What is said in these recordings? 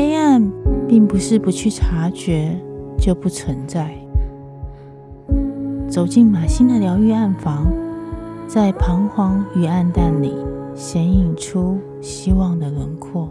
黑暗并不是不去察觉就不存在。走进马欣的疗愈暗房，在彷徨与暗淡里显影出希望的轮廓。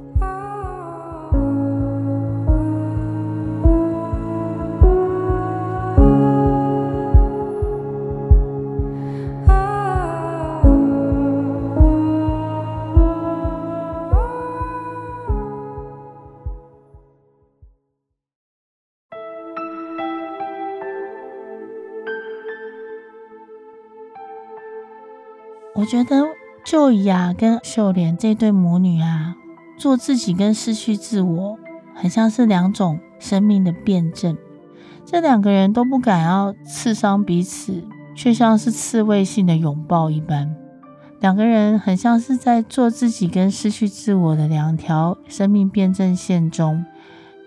觉得就雅跟秀莲这对母女啊，做自己跟失去自我，很像是两种生命的辩证。这两个人都不敢要刺伤彼此，却像是刺猬性的拥抱一般。两个人很像是在做自己跟失去自我的两条生命辩证线中，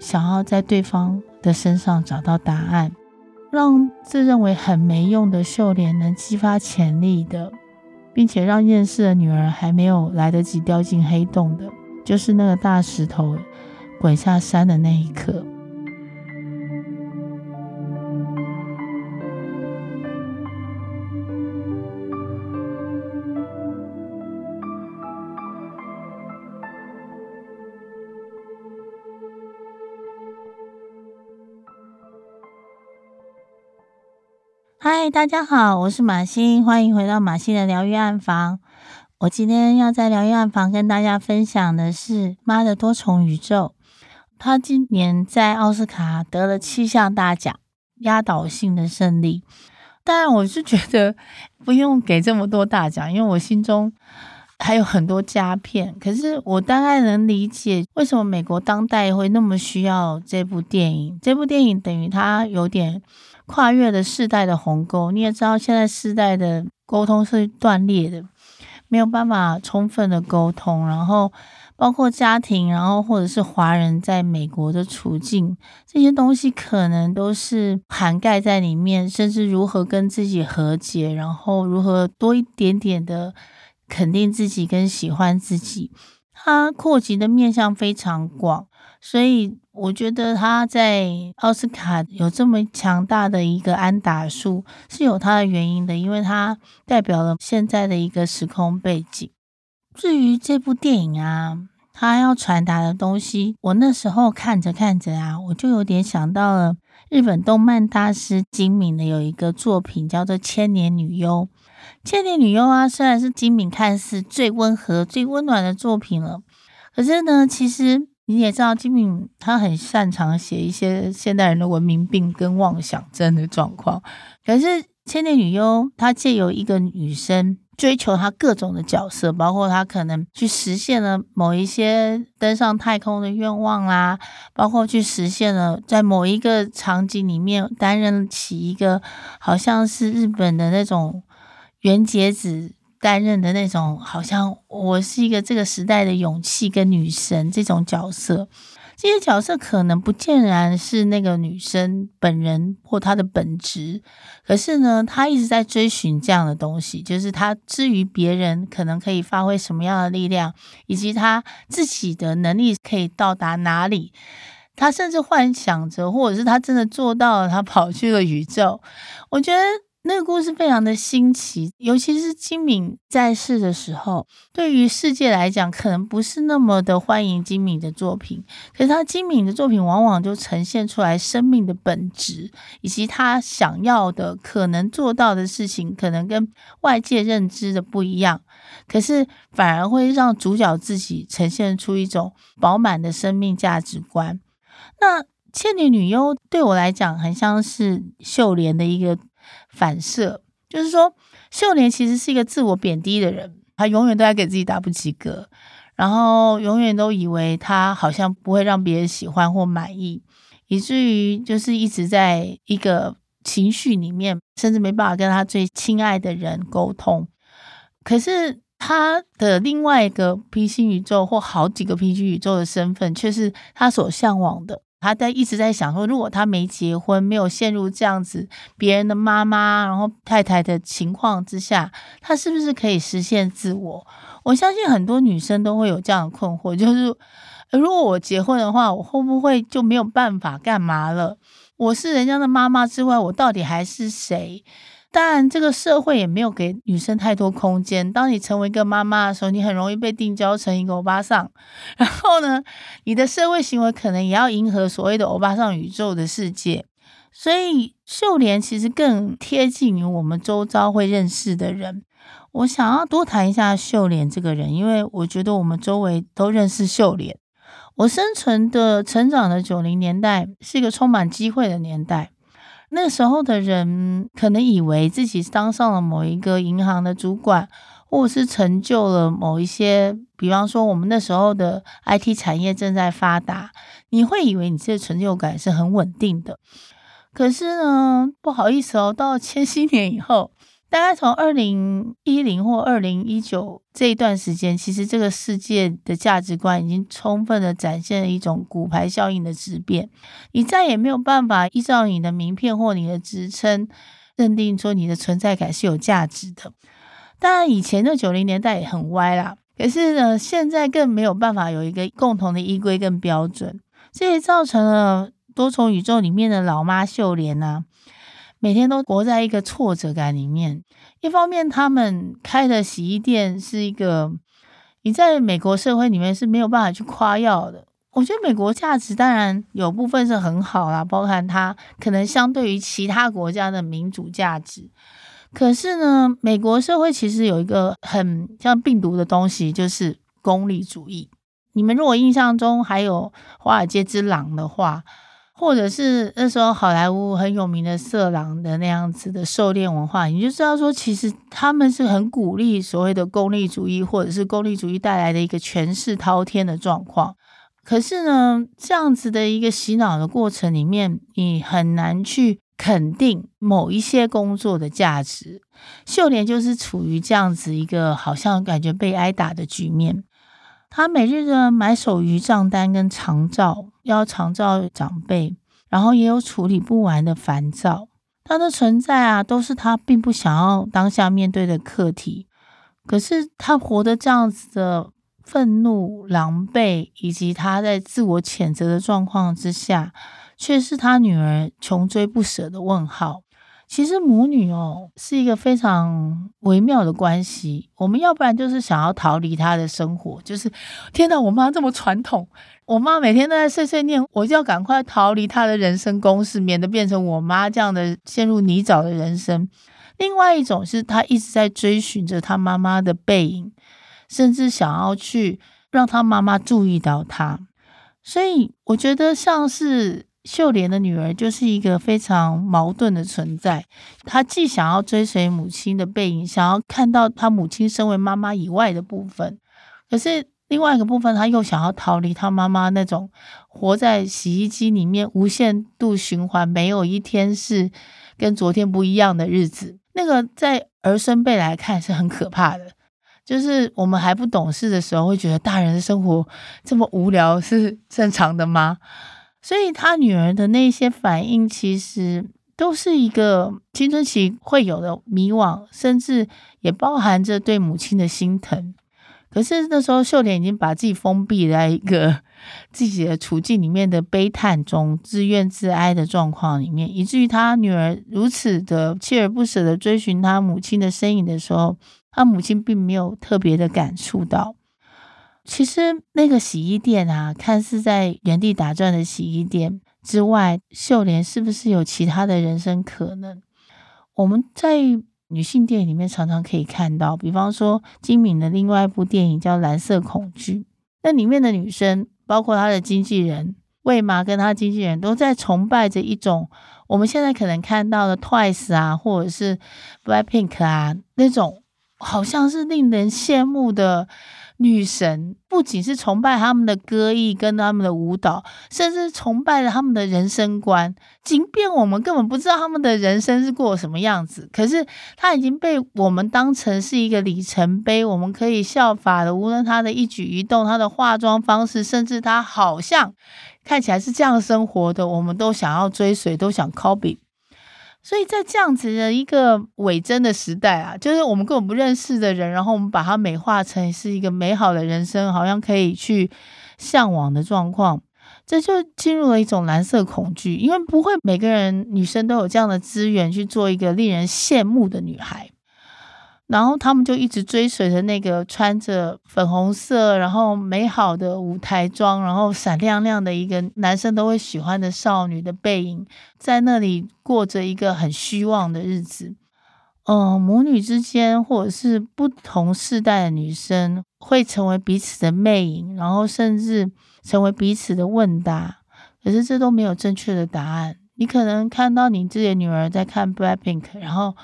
想要在对方的身上找到答案，让自认为很没用的秀莲能激发潜力的。并且让厌世的女儿还没有来得及掉进黑洞的，就是那个大石头滚下山的那一刻。嗨，大家好，我是马欣，欢迎回到马欣的疗愈暗房。我今天要在疗愈暗房跟大家分享的是《妈的多重宇宙》。他今年在奥斯卡得了七项大奖，压倒性的胜利。当然，我是觉得不用给这么多大奖，因为我心中还有很多佳片。可是我大概能理解为什么美国当代会那么需要这部电影。这部电影等于它有点。跨越了世代的鸿沟，你也知道，现在世代的沟通是断裂的，没有办法充分的沟通。然后，包括家庭，然后或者是华人在美国的处境，这些东西可能都是涵盖在里面。甚至如何跟自己和解，然后如何多一点点的肯定自己跟喜欢自己，它扩及的面向非常广，所以。我觉得他在奥斯卡有这么强大的一个安打数是有他的原因的，因为他代表了现在的一个时空背景。至于这部电影啊，他要传达的东西，我那时候看着看着啊，我就有点想到了日本动漫大师金敏的有一个作品叫做《千年女优》。《千年女优》啊，虽然是金敏看似最温和、最温暖的作品了，可是呢，其实。你也知道，金敏他很擅长写一些现代人的文明病跟妄想症的状况。可是《千年女优》她借由一个女生追求她各种的角色，包括她可能去实现了某一些登上太空的愿望啦，包括去实现了在某一个场景里面担任起一个好像是日本的那种原节子。担任的那种，好像我是一个这个时代的勇气跟女神这种角色，这些角色可能不见然是那个女生本人或她的本质，可是呢，她一直在追寻这样的东西，就是她之于别人可能可以发挥什么样的力量，以及她自己的能力可以到达哪里，她甚至幻想着，或者是她真的做到了，她跑去了宇宙，我觉得。那个故事非常的新奇，尤其是金敏在世的时候，对于世界来讲，可能不是那么的欢迎金敏的作品。可是他金敏的作品，往往就呈现出来生命的本质，以及他想要的、可能做到的事情，可能跟外界认知的不一样。可是反而会让主角自己呈现出一种饱满的生命价值观。那《倩女女优》对我来讲，很像是秀莲的一个。反射就是说，秀莲其实是一个自我贬低的人，她永远都在给自己打不及格，然后永远都以为她好像不会让别人喜欢或满意，以至于就是一直在一个情绪里面，甚至没办法跟他最亲爱的人沟通。可是他的另外一个平行宇宙或好几个平行宇宙的身份，却是他所向往的。他在一直在想说，如果他没结婚，没有陷入这样子别人的妈妈，然后太太的情况之下，他是不是可以实现自我？我相信很多女生都会有这样的困惑，就是如果我结婚的话，我会不会就没有办法干嘛了？我是人家的妈妈之外，我到底还是谁？但，这个社会也没有给女生太多空间。当你成为一个妈妈的时候，你很容易被定焦成一个欧巴桑。然后呢，你的社会行为可能也要迎合所谓的欧巴桑宇宙的世界。所以，秀莲其实更贴近于我们周遭会认识的人。我想要多谈一下秀莲这个人，因为我觉得我们周围都认识秀莲。我生存的、成长的九零年代是一个充满机会的年代。那时候的人可能以为自己当上了某一个银行的主管，或者是成就了某一些，比方说我们那时候的 IT 产业正在发达，你会以为你这个成就感是很稳定的。可是呢，不好意思哦，到了千禧年以后。大概从二零一零或二零一九这一段时间，其实这个世界的价值观已经充分的展现了一种骨牌效应的质变。你再也没有办法依照你的名片或你的职称，认定说你的存在感是有价值的。当然，以前的九零年代也很歪啦，可是呢，现在更没有办法有一个共同的依归跟标准，这也造成了多重宇宙里面的老妈秀莲啊。每天都活在一个挫折感里面。一方面，他们开的洗衣店是一个你在美国社会里面是没有办法去夸耀的。我觉得美国价值当然有部分是很好啦，包含它可能相对于其他国家的民主价值。可是呢，美国社会其实有一个很像病毒的东西，就是功利主义。你们如果印象中还有《华尔街之狼》的话。或者是那时候好莱坞很有名的色狼的那样子的狩猎文化，你就知道说，其实他们是很鼓励所谓的功利主义，或者是功利主义带来的一个权势滔天的状况。可是呢，这样子的一个洗脑的过程里面，你很难去肯定某一些工作的价值。秀莲就是处于这样子一个好像感觉被挨打的局面。他每日的买手余账单跟长照，要长照长辈，然后也有处理不完的烦躁。他的存在啊，都是他并不想要当下面对的课题。可是他活得这样子的愤怒、狼狈，以及他在自我谴责的状况之下，却是他女儿穷追不舍的问号。其实母女哦是一个非常微妙的关系。我们要不然就是想要逃离她的生活，就是天哪，我妈这么传统，我妈每天都在碎碎念，我就要赶快逃离她的人生公式，免得变成我妈这样的陷入泥沼的人生。另外一种是她一直在追寻着她妈妈的背影，甚至想要去让她妈妈注意到她。所以我觉得像是。秀莲的女儿就是一个非常矛盾的存在，她既想要追随母亲的背影，想要看到她母亲身为妈妈以外的部分，可是另外一个部分，她又想要逃离她妈妈那种活在洗衣机里面无限度循环，没有一天是跟昨天不一样的日子。那个在儿孙辈来看是很可怕的，就是我们还不懂事的时候，会觉得大人的生活这么无聊是正常的吗？所以他女儿的那些反应，其实都是一个青春期会有的迷惘，甚至也包含着对母亲的心疼。可是那时候秀莲已经把自己封闭在一个自己的处境里面的悲叹中，自怨自哀的状况里面，以至于他女儿如此的锲而不舍的追寻他母亲的身影的时候，他母亲并没有特别的感触到。其实那个洗衣店啊，看似在原地打转的洗衣店之外，秀莲是不是有其他的人生可能？我们在女性电影里面常常可以看到，比方说金敏的另外一部电影叫《蓝色恐惧》，那里面的女生，包括她的经纪人魏玛跟她经纪人，都在崇拜着一种我们现在可能看到的 Twice 啊，或者是 Blackpink 啊那种，好像是令人羡慕的。女神不仅是崇拜他们的歌艺跟他们的舞蹈，甚至崇拜了他们的人生观。即便我们根本不知道他们的人生是过什么样子，可是他已经被我们当成是一个里程碑，我们可以效法的。无论他的一举一动、他的化妆方式，甚至他好像看起来是这样生活的，我们都想要追随，都想 copy。所以在这样子的一个伪真的时代啊，就是我们根本不认识的人，然后我们把它美化成是一个美好的人生，好像可以去向往的状况，这就进入了一种蓝色恐惧，因为不会每个人女生都有这样的资源去做一个令人羡慕的女孩。然后他们就一直追随着那个穿着粉红色，然后美好的舞台装，然后闪亮亮的一个男生都会喜欢的少女的背影，在那里过着一个很虚妄的日子。嗯，母女之间，或者是不同世代的女生，会成为彼此的魅影，然后甚至成为彼此的问答。可是这都没有正确的答案。你可能看到你自己的女儿在看 Blackpink，然后。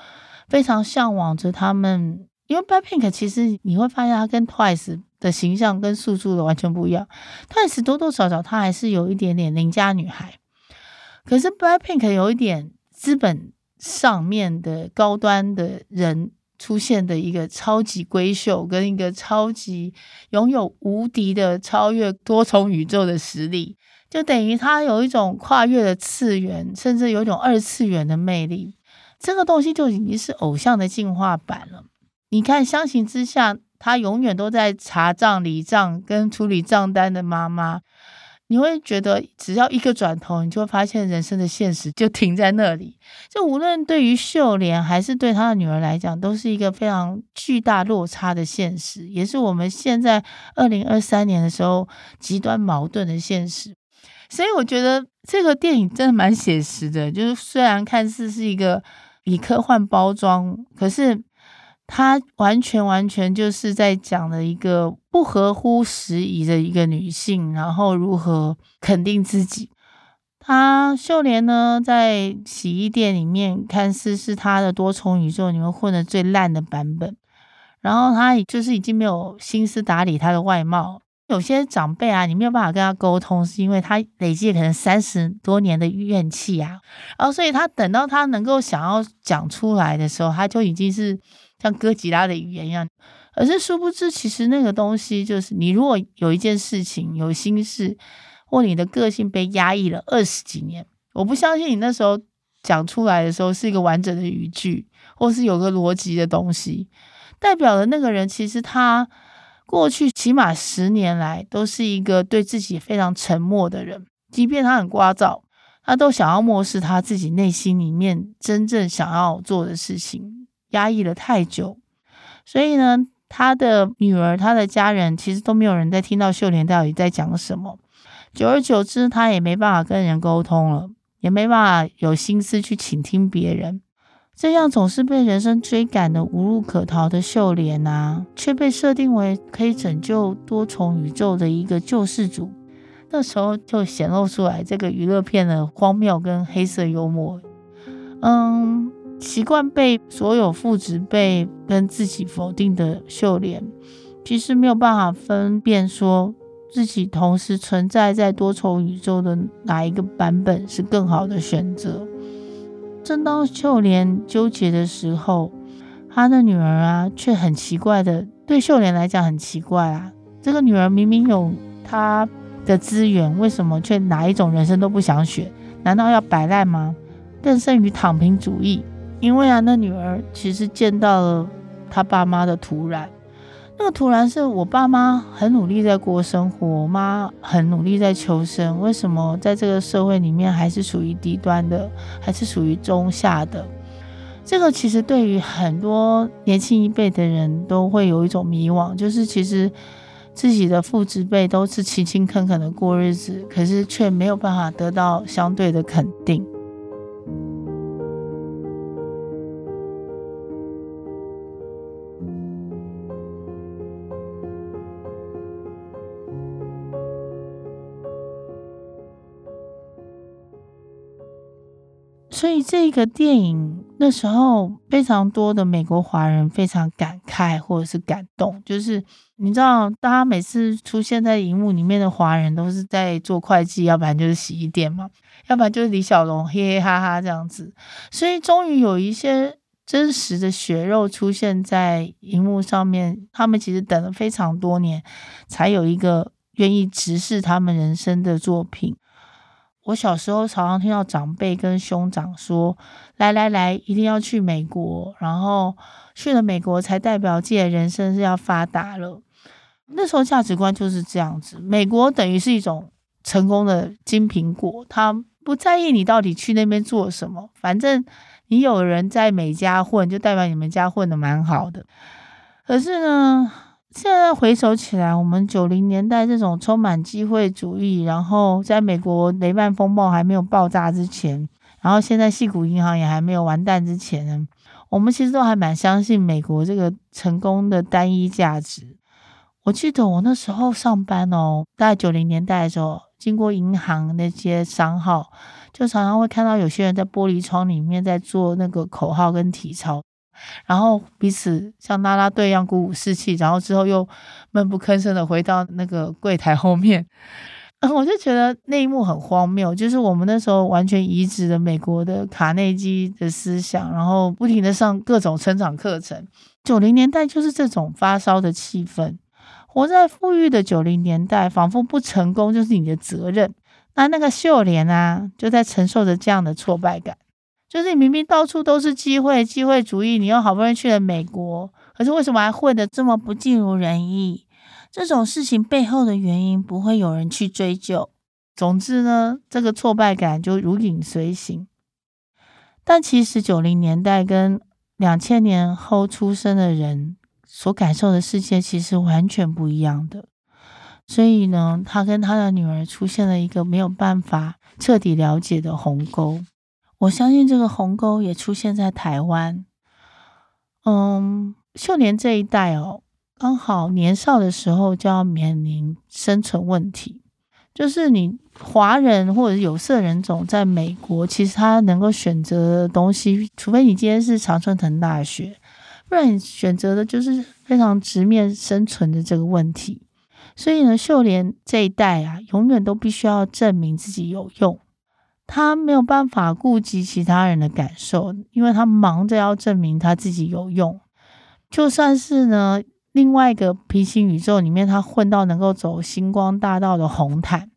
非常向往着他们，因为 BLACKPINK 其实你会发现，它跟 TWICE 的形象跟素素的完全不一样。TWICE 多多少少它还是有一点点邻家女孩，可是 BLACKPINK 有一点资本上面的高端的人出现的一个超级闺秀，跟一个超级拥有无敌的超越多重宇宙的实力，就等于它有一种跨越的次元，甚至有一种二次元的魅力。这个东西就已经是偶像的进化版了。你看，相形之下，他永远都在查账、理账跟处理账单的妈妈，你会觉得只要一个转头，你就会发现人生的现实就停在那里。就无论对于秀莲还是对他的女儿来讲，都是一个非常巨大落差的现实，也是我们现在二零二三年的时候极端矛盾的现实。所以我觉得这个电影真的蛮写实的，就是虽然看似是一个。以科幻包装，可是他完全完全就是在讲的一个不合乎时宜的一个女性，然后如何肯定自己。她秀莲呢，在洗衣店里面看似是她的多重宇宙里面混的最烂的版本，然后她就是已经没有心思打理她的外貌。有些长辈啊，你没有办法跟他沟通，是因为他累积可能三十多年的怨气啊，然后所以他等到他能够想要讲出来的时候，他就已经是像哥吉拉的语言一样。而是殊不知，其实那个东西就是，你如果有一件事情有心事，或你的个性被压抑了二十几年，我不相信你那时候讲出来的时候是一个完整的语句，或是有个逻辑的东西，代表了那个人其实他。过去起码十年来，都是一个对自己非常沉默的人。即便他很聒噪，他都想要漠视他自己内心里面真正想要做的事情，压抑了太久。所以呢，他的女儿、他的家人，其实都没有人在听到秀莲到底在讲什么。久而久之，他也没办法跟人沟通了，也没办法有心思去倾听别人。这样总是被人生追赶的无路可逃的秀莲啊，却被设定为可以拯救多重宇宙的一个救世主。那时候就显露出来这个娱乐片的荒谬跟黑色幽默。嗯，习惯被所有父执辈跟自己否定的秀莲，其实没有办法分辨说自己同时存在在多重宇宙的哪一个版本是更好的选择。正当秀莲纠结的时候，她的女儿啊，却很奇怪的，对秀莲来讲很奇怪啊。这个女儿明明有她的资源，为什么却哪一种人生都不想选？难道要摆烂吗？更胜于躺平主义。因为啊，那女儿其实见到了她爸妈的突然。那个突然是我爸妈很努力在过生活，我妈很努力在求生。为什么在这个社会里面还是属于低端的，还是属于中下的？这个其实对于很多年轻一辈的人都会有一种迷惘，就是其实自己的父执辈都是勤勤恳恳的过日子，可是却没有办法得到相对的肯定。所以这个电影那时候非常多的美国华人非常感慨或者是感动，就是你知道，大家每次出现在荧幕里面的华人都是在做会计，要不然就是洗衣店嘛，要不然就是李小龙嘿嘿哈哈这样子。所以终于有一些真实的血肉出现在荧幕上面，他们其实等了非常多年，才有一个愿意直视他们人生的作品。我小时候常常听到长辈跟兄长说：“来来来，一定要去美国，然后去了美国才代表自己的人生是要发达了。”那时候价值观就是这样子，美国等于是一种成功的金苹果，他不在意你到底去那边做什么，反正你有人在美家混，就代表你们家混得蛮好的。可是呢，现在回首起来，我们九零年代这种充满机会主义，然后在美国雷曼风暴还没有爆炸之前，然后现在矽谷银行也还没有完蛋之前呢，我们其实都还蛮相信美国这个成功的单一价值。我记得我那时候上班哦，大概九零年代的时候，经过银行那些商号，就常常会看到有些人在玻璃窗里面在做那个口号跟体操。然后彼此像拉拉队一样鼓舞士气，然后之后又闷不吭声的回到那个柜台后面。嗯，我就觉得那一幕很荒谬，就是我们那时候完全移植了美国的卡内基的思想，然后不停的上各种成长课程。九零年代就是这种发烧的气氛，活在富裕的九零年代，仿佛不成功就是你的责任。那那个秀莲啊，就在承受着这样的挫败感。就是你明明到处都是机会，机会主义，你又好不容易去了美国，可是为什么还混得这么不尽如人意？这种事情背后的原因不会有人去追究。总之呢，这个挫败感就如影随形。但其实九零年代跟两千年后出生的人所感受的世界其实完全不一样的。所以呢，他跟他的女儿出现了一个没有办法彻底了解的鸿沟。我相信这个鸿沟也出现在台湾。嗯，秀莲这一代哦，刚好年少的时候就要面临生存问题。就是你华人或者有色人种在美国，其实他能够选择的东西，除非你今天是常春藤大学，不然你选择的就是非常直面生存的这个问题。所以呢，秀莲这一代啊，永远都必须要证明自己有用。他没有办法顾及其他人的感受，因为他忙着要证明他自己有用。就算是呢，另外一个平行宇宙里面，他混到能够走星光大道的红毯，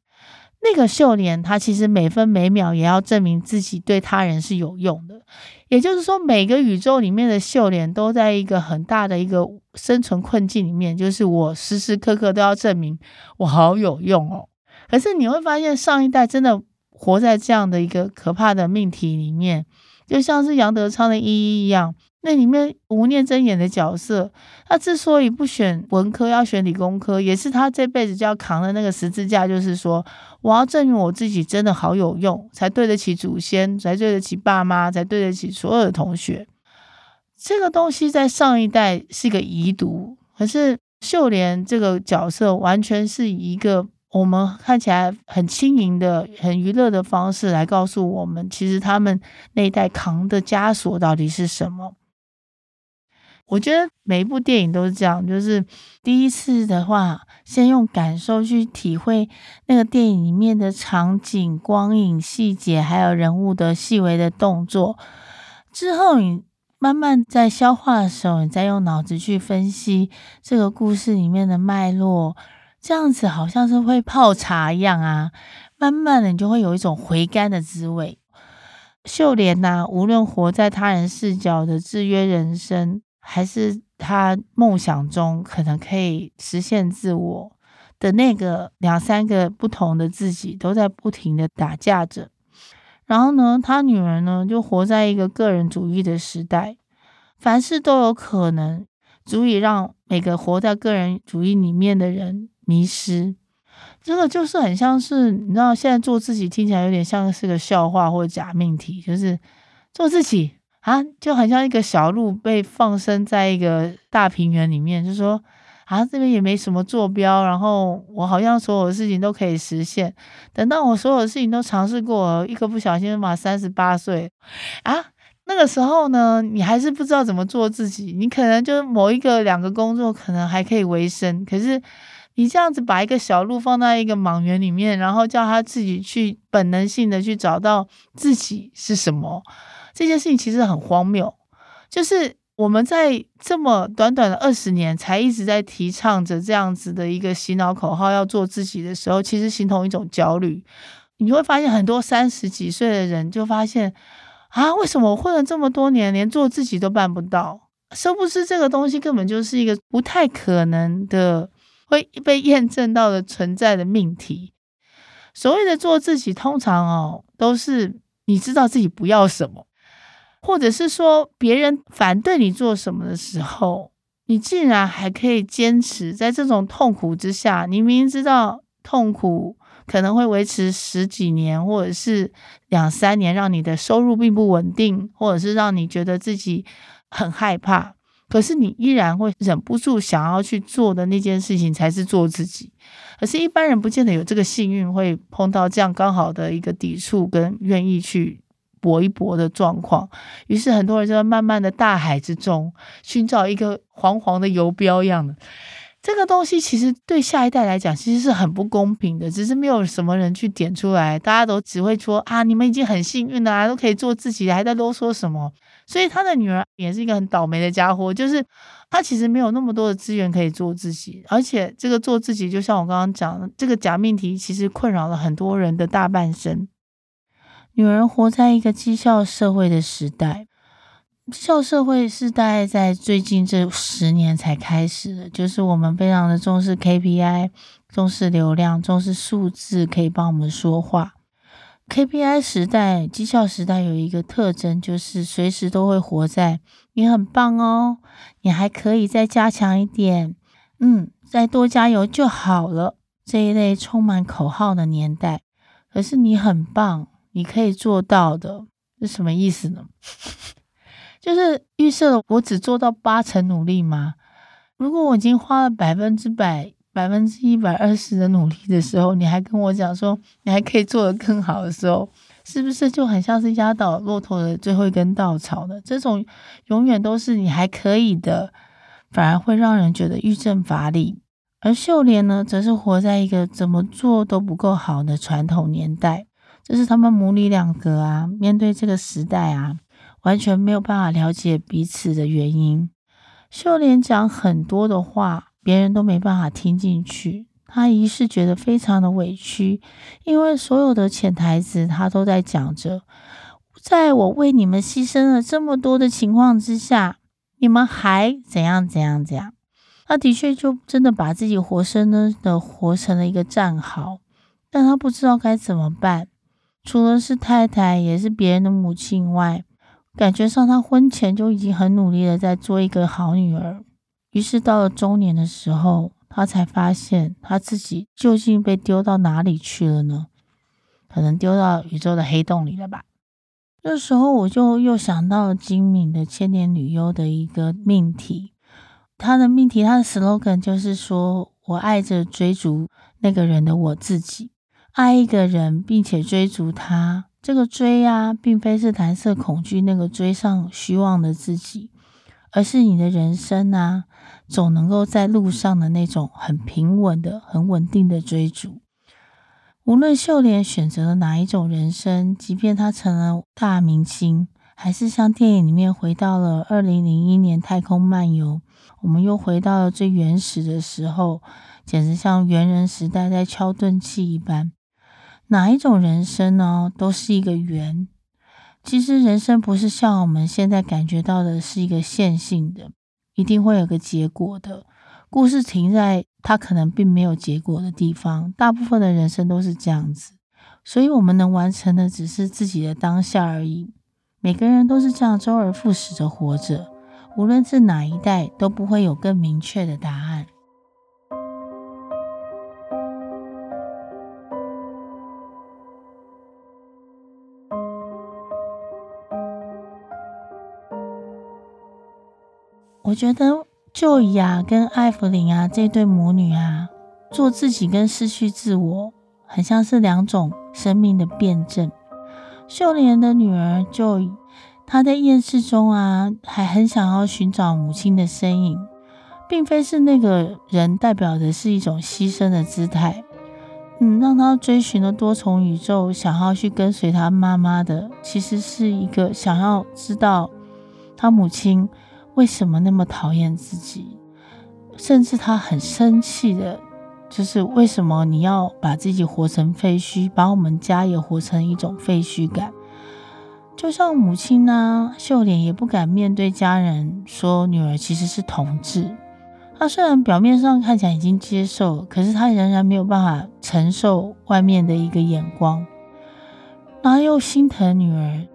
那个秀莲，他其实每分每秒也要证明自己对他人是有用的。也就是说，每个宇宙里面的秀莲都在一个很大的一个生存困境里面，就是我时时刻刻都要证明我好有用哦。可是你会发现，上一代真的。活在这样的一个可怕的命题里面，就像是杨德昌的《一一》一样，那里面吴念真演的角色，他之所以不选文科，要选理工科，也是他这辈子就要扛的那个十字架，就是说，我要证明我自己真的好有用，才对得起祖先，才对得起爸妈，才对得起所有的同学。这个东西在上一代是一个遗毒，可是秀莲这个角色完全是一个。我们看起来很轻盈的、很娱乐的方式来告诉我们，其实他们那一代扛的枷锁到底是什么？我觉得每一部电影都是这样，就是第一次的话，先用感受去体会那个电影里面的场景、光影、细节，还有人物的细微的动作。之后你慢慢在消化的时候，你再用脑子去分析这个故事里面的脉络。这样子好像是会泡茶一样啊，慢慢的你就会有一种回甘的滋味。秀莲呐、啊，无论活在他人视角的制约人生，还是他梦想中可能可以实现自我的那个两三个不同的自己，都在不停的打架着。然后呢，他女儿呢，就活在一个个人主义的时代，凡事都有可能，足以让每个活在个人主义里面的人。迷失，这个就是很像是你知道，现在做自己听起来有点像是个笑话或假命题，就是做自己啊，就很像一个小鹿被放生在一个大平原里面，就说啊，这边也没什么坐标，然后我好像所有的事情都可以实现。等到我所有的事情都尝试过，一个不小心嘛，三十八岁啊，那个时候呢，你还是不知道怎么做自己，你可能就某一个两个工作可能还可以维生，可是。你这样子把一个小鹿放在一个莽原里面，然后叫他自己去本能性的去找到自己是什么，这件事情其实很荒谬。就是我们在这么短短的二十年，才一直在提倡着这样子的一个洗脑口号，要做自己的时候，其实形同一种焦虑。你会发现很多三十几岁的人就发现啊，为什么我混了这么多年，连做自己都办不到？殊不知这个东西根本就是一个不太可能的，会被验证到的存在的命题。所谓的做自己，通常哦，都是你知道自己不要什么，或者是说别人反对你做什么的时候，你竟然还可以坚持在这种痛苦之下。你明明知道痛苦可能会维持十几年，或者是两三年，让你的收入并不稳定，或者是让你觉得自己。很害怕，可是你依然会忍不住想要去做的那件事情才是做自己。可是，一般人不见得有这个幸运，会碰到这样刚好的一个抵触跟愿意去搏一搏的状况。于是，很多人就在漫漫的大海之中寻找一个黄黄的游标一样的这个东西。其实对下一代来讲，其实是很不公平的。只是没有什么人去点出来，大家都只会说啊，你们已经很幸运了啊，都可以做自己，还在啰嗦什么？所以他的女儿也是一个很倒霉的家伙，就是他其实没有那么多的资源可以做自己，而且这个做自己，就像我刚刚讲的，这个假命题其实困扰了很多人的大半生。女人活在一个绩效社会的时代，绩效社会是大概在最近这十年才开始的，就是我们非常的重视 KPI，重视流量，重视数字可以帮我们说话。KPI 时代、绩效时代有一个特征，就是随时都会活在“你很棒哦，你还可以再加强一点，嗯，再多加油就好了”这一类充满口号的年代。可是你很棒，你可以做到的，是什么意思呢？就是预设了我只做到八成努力吗？如果我已经花了百分之百。百分之一百二十的努力的时候，你还跟我讲说你还可以做得更好的时候，是不是就很像是压倒骆驼的最后一根稻草呢？这种永远都是你还可以的，反而会让人觉得欲振乏力。而秀莲呢，则是活在一个怎么做都不够好的传统年代，这是他们母女两个啊，面对这个时代啊，完全没有办法了解彼此的原因。秀莲讲很多的话。别人都没办法听进去，他一是觉得非常的委屈，因为所有的潜台词他都在讲着，在我为你们牺牲了这么多的情况之下，你们还怎样怎样怎样？他的确就真的把自己活生生的活成了一个战壕，但他不知道该怎么办。除了是太太，也是别人的母亲外，感觉上他婚前就已经很努力的在做一个好女儿。于是到了中年的时候，他才发现他自己究竟被丢到哪里去了呢？可能丢到宇宙的黑洞里了吧。这时候我就又想到了金敏的《千年女优》的一个命题，他的命题，他的 slogan 就是说：“我爱着追逐那个人的我自己，爱一个人并且追逐他。这个追啊，并非是蓝色恐惧那个追上虚妄的自己。”而是你的人生啊，总能够在路上的那种很平稳的、很稳定的追逐。无论秀莲选择了哪一种人生，即便她成了大明星，还是像电影里面回到了二零零一年太空漫游，我们又回到了最原始的时候，简直像猿人时代在敲钝器一般。哪一种人生呢，都是一个圆。其实人生不是像我们现在感觉到的是一个线性的，一定会有个结果的。故事停在它可能并没有结果的地方，大部分的人生都是这样子。所以我们能完成的只是自己的当下而已。每个人都是这样周而复始的活着，无论是哪一代，都不会有更明确的答案。我觉得 Joy 啊，跟艾芙琳啊这对母女啊，做自己跟失去自我，很像是两种生命的辩证。秀莲的女儿 Joy，她在厌世中啊，还很想要寻找母亲的身影，并非是那个人代表的是一种牺牲的姿态。嗯，让她追寻了多重宇宙，想要去跟随她妈妈的，其实是一个想要知道她母亲。为什么那么讨厌自己？甚至他很生气的就是为什么你要把自己活成废墟，把我们家也活成一种废墟感？就像母亲呢，秀莲也不敢面对家人说女儿其实是同志。她虽然表面上看起来已经接受，可是她仍然没有办法承受外面的一个眼光，然后又心疼女儿。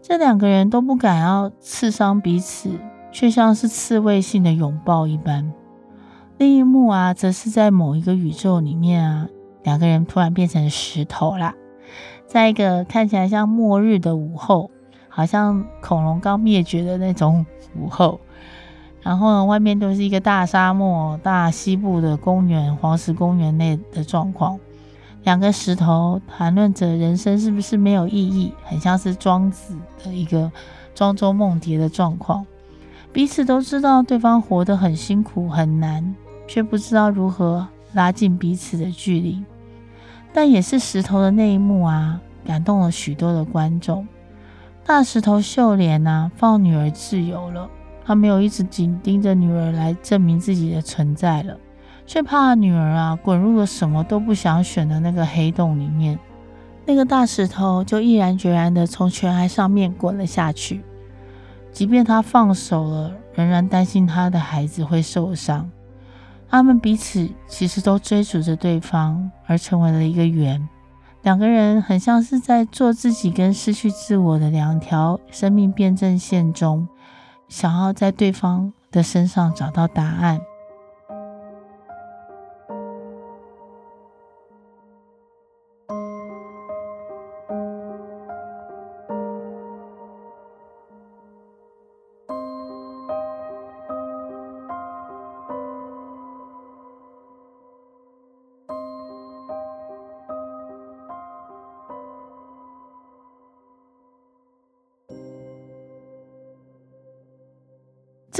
这两个人都不敢要刺伤彼此，却像是刺猬性的拥抱一般。另一幕啊，则是在某一个宇宙里面啊，两个人突然变成石头啦，在一个看起来像末日的午后，好像恐龙刚灭绝的那种午后，然后呢，外面都是一个大沙漠、大西部的公园、黄石公园内的状况。两个石头谈论着人生是不是没有意义，很像是庄子的一个庄周梦蝶的状况。彼此都知道对方活得很辛苦很难。却不知道如何拉近彼此的距离，但也是石头的那一幕啊，感动了许多的观众。大石头秀莲啊，放女儿自由了，他没有一直紧盯着女儿来证明自己的存在了，却怕女儿啊滚入了什么都不想选的那个黑洞里面。那个大石头就毅然决然地从悬崖上面滚了下去，即便他放手了，仍然担心他的孩子会受伤。他们彼此其实都追逐着对方，而成为了一个圆。两个人很像是在做自己跟失去自我的两条生命辩证线中，想要在对方的身上找到答案。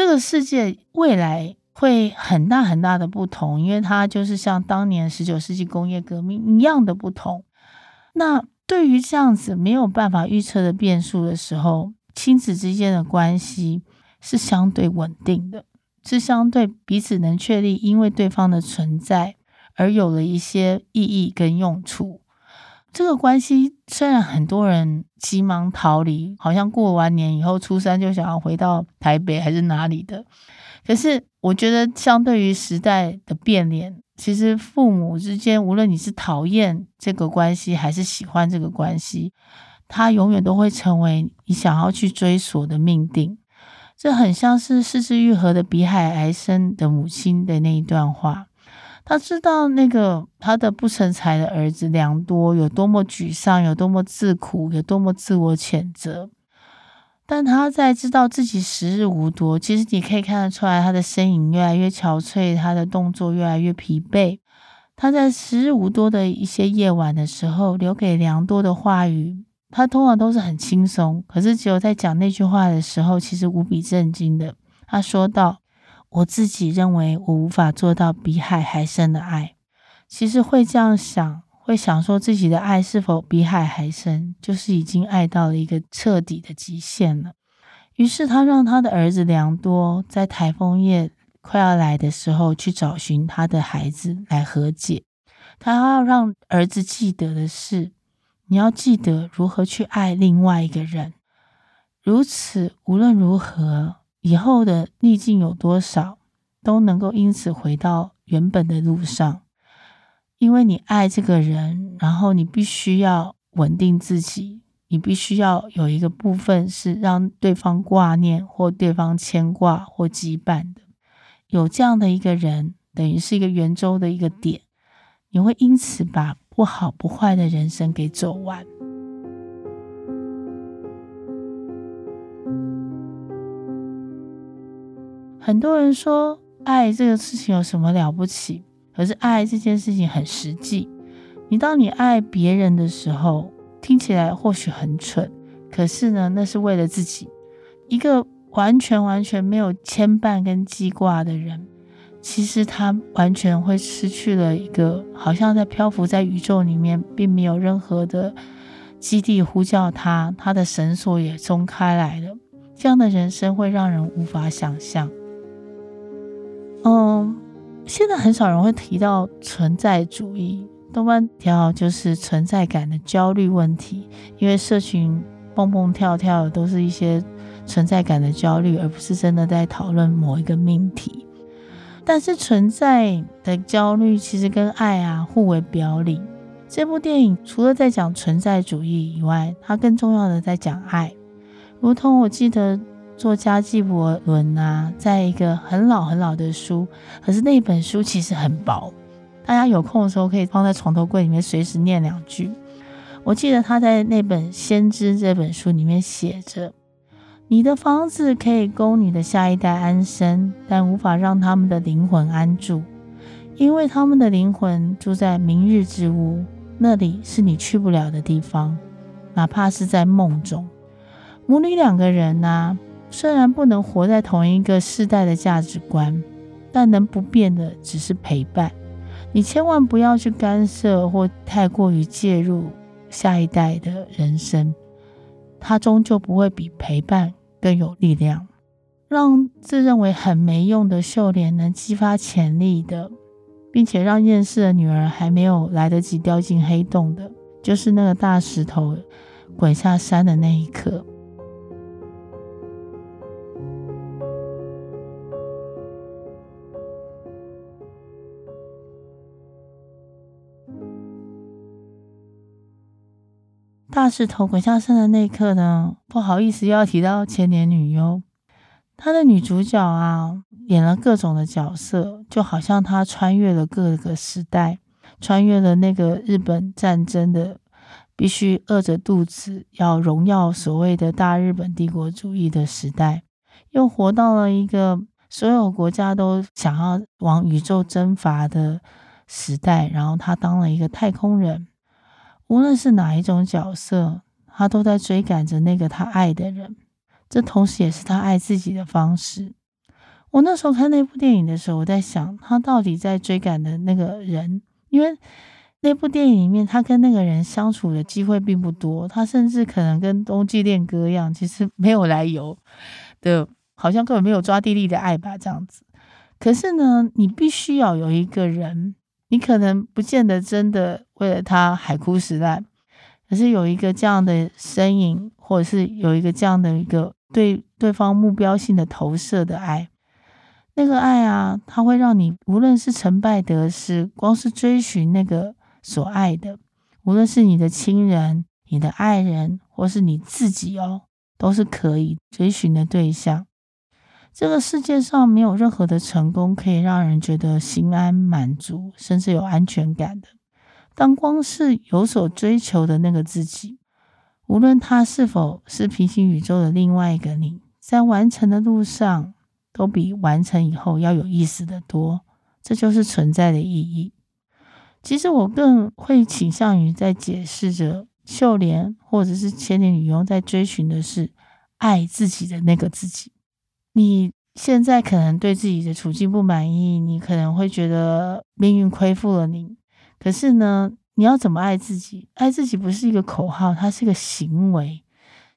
这个世界未来会很大很大的不同，因为它就是像当年十九世纪工业革命一样的不同。那对于这样子没有办法预测的变数的时候，亲子之间的关系是相对稳定的，是相对彼此能确立，因为对方的存在而有了一些意义跟用处。这个关系虽然很多人急忙逃离，好像过完年以后初三就想要回到台北还是哪里的，可是我觉得相对于时代的变脸，其实父母之间，无论你是讨厌这个关系还是喜欢这个关系，它永远都会成为你想要去追索的命定。这很像是是枝裕和的《比海还深的母亲》的那一段话。他知道那个他的不成才的儿子良多有多么沮丧，有多么自苦，有多么自我谴责。但他在知道自己时日无多，其实你可以看得出来，他的身影越来越憔悴，他的动作越来越疲惫。他在时日无多的一些夜晚的时候，留给良多的话语，他通常都是很轻松，可是只有在讲那句话的时候，其实无比震惊的。他说道。我自己认为我无法做到比海还深的爱。其实会这样想，会想说自己的爱是否比海还深，就是已经爱到了一个彻底的极限了。于是他让他的儿子良多在台风夜快要来的时候去找寻他的孩子来和解。他要让儿子记得的是，你要记得如何去爱另外一个人。如此，无论如何。以后的逆境有多少，都能够因此回到原本的路上，因为你爱这个人，然后你必须要稳定自己，你必须要有一个部分是让对方挂念或对方牵挂或羁绊的。有这样的一个人，等于是一个圆周的一个点，你会因此把不好不坏的人生给走完。很多人说爱这个事情有什么了不起？可是爱这件事情很实际。你当你爱别人的时候，听起来或许很蠢，可是呢，那是为了自己。一个完全完全没有牵绊跟记挂的人，其实他完全会失去了一个好像在漂浮在宇宙里面，并没有任何的基地呼叫他，他的绳索也松开来了。这样的人生会让人无法想象。嗯，现在很少人会提到存在主义，多半提到就是存在感的焦虑问题，因为社群蹦蹦跳跳的都是一些存在感的焦虑，而不是真的在讨论某一个命题。但是存在的焦虑其实跟爱啊互为表里。这部电影除了在讲存在主义以外，它更重要的在讲爱。如同我记得作家纪伯伦啊，在一个很老很老的书，可是那本书其实很薄，大家有空的时候可以放在床头柜里面随时念两句。我记得他在那本《先知》这本书里面写着。你的房子可以供你的下一代安身，但无法让他们的灵魂安住，因为他们的灵魂住在明日之屋，那里是你去不了的地方，哪怕是在梦中。母女两个人啊，虽然不能活在同一个世代的价值观，但能不变的只是陪伴。你千万不要去干涉或太过于介入下一代的人生，它终究不会比陪伴更有力量，让自认为很没用的秀莲能激发潜力的，并且让厌世的女儿还没有来得及掉进黑洞的，就是那个大石头滚下山的那一刻。大石头滚下山的那一刻呢，不好意思，又要提到千年女优。她的女主角啊，演了各种的角色，就好像她穿越了各个时代，穿越了那个日本战争的必须饿着肚子要荣耀所谓的大日本帝国主义的时代，又活到了一个所有国家都想要往宇宙征伐的时代，然后她当了一个太空人。无论是哪一种角色，他都在追赶着那个他爱的人，这同时也是他爱自己的方式。我那时候看那部电影的时候，我在想，他到底在追赶的那个人，因为那部电影里面，他跟那个人相处的机会并不多，他甚至可能跟冬季恋歌一样，其实没有来由的，好像根本没有抓地力的爱吧，这样子。可是呢，你必须要有一个人。你可能不见得真的为了他海枯石烂，可是有一个这样的身影，或者是有一个这样的一个对对方目标性的投射的爱，那个爱啊，它会让你无论是成败得失，光是追寻那个所爱的，无论是你的亲人、你的爱人，或是你自己哦，都是可以追寻的对象。这个世界上没有任何的成功可以让人觉得心安满足，甚至有安全感的。当光是有所追求的那个自己，无论他是否是平行宇宙的另外一个你，在完成的路上，都比完成以后要有意思的多。这就是存在的意义。其实我更会倾向于在解释着秀莲或者是千年女佣在追寻的是爱自己的那个自己。你现在可能对自己的处境不满意，你可能会觉得命运亏负了你。可是呢，你要怎么爱自己？爱自己不是一个口号，它是一个行为。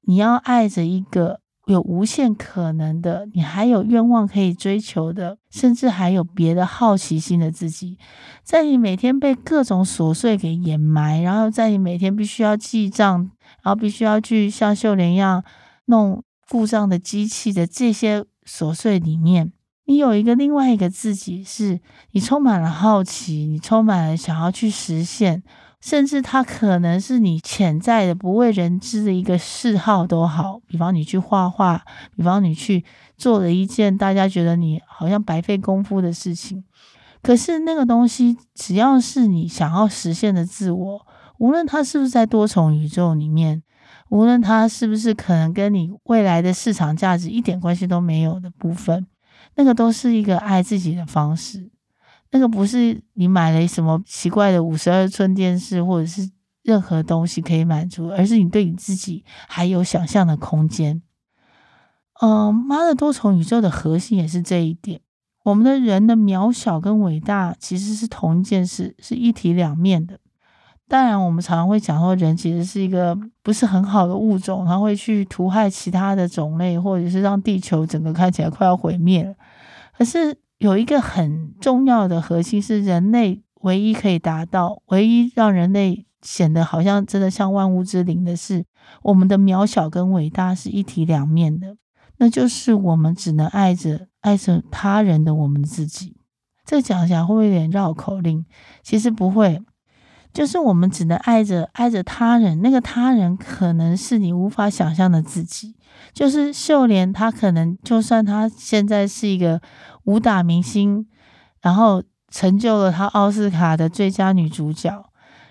你要爱着一个有无限可能的，你还有愿望可以追求的，甚至还有别的好奇心的自己。在你每天被各种琐碎给掩埋，然后在你每天必须要记账，然后必须要去像秀莲一样弄。故障的机器的这些琐碎里面，你有一个另外一个自己，是你充满了好奇，你充满了想要去实现，甚至它可能是你潜在的不为人知的一个嗜好都好。比方你去画画，比方你去做了一件大家觉得你好像白费功夫的事情，可是那个东西只要是你想要实现的自我，无论它是不是在多重宇宙里面。无论它是不是可能跟你未来的市场价值一点关系都没有的部分，那个都是一个爱自己的方式。那个不是你买了什么奇怪的五十二寸电视或者是任何东西可以满足，而是你对你自己还有想象的空间。嗯，妈的多重宇宙的核心也是这一点。我们的人的渺小跟伟大其实是同一件事，是一体两面的。当然，我们常常会讲说，人其实是一个不是很好的物种，它会去屠害其他的种类，或者是让地球整个看起来快要毁灭。可是有一个很重要的核心，是人类唯一可以达到，唯一让人类显得好像真的像万物之灵的是，我们的渺小跟伟大是一体两面的。那就是我们只能爱着爱着他人的我们自己。这讲起来会不会有点绕口令？其实不会，就是我们只能爱着爱着他人，那个他人可能是你无法想象的自己。就是秀莲，她可能就算她现在是一个武打明星，然后成就了她奥斯卡的最佳女主角，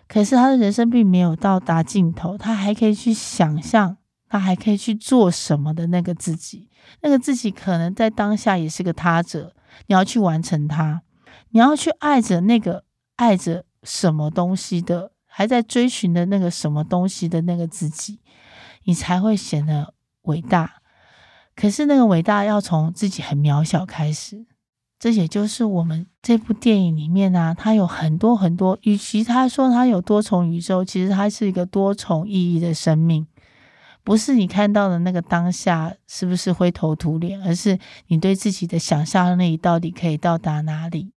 可是她的人生并没有到达尽头，她还可以去想象。她还可以去做什么的那个自己，那个自己可能在当下也是个他者。你要去完成他，你要去爱着那个爱着什么东西的，还在追寻的那个什么东西的那个自己，你才会显得伟大。可是那个伟大要从自己很渺小开始。这也就是我们这部电影里面啊，它有很多很多，与其他说它有多重宇宙，其实它是一个多重意义的生命。不是你看到的那个当下是不是灰头土脸，而是你对自己的想象力到底可以到达哪里？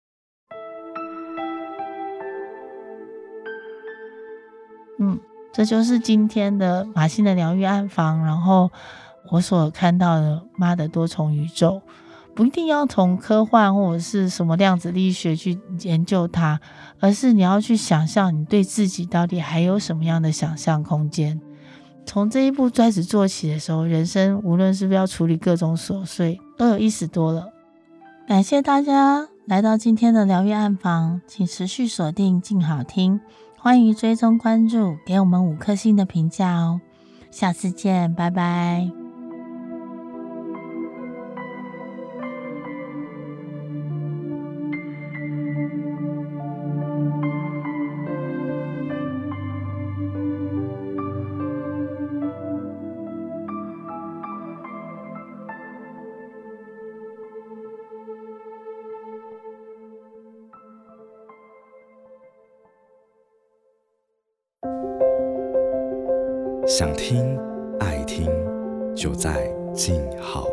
嗯，这就是今天的马欣的疗愈暗房。然后我所看到的妈的多重宇宙，不一定要从科幻或者是什么量子力学去研究它，而是你要去想象你对自己到底还有什么样的想象空间。从这一步开始做起的时候，人生无论是不是要处理各种琐碎，都有意思多了。感谢大家来到今天的疗愈暗房，请持续锁定静好听，欢迎追踪关注，给我们五颗星的评价哦。下次见，拜拜。想听爱听，就在静好。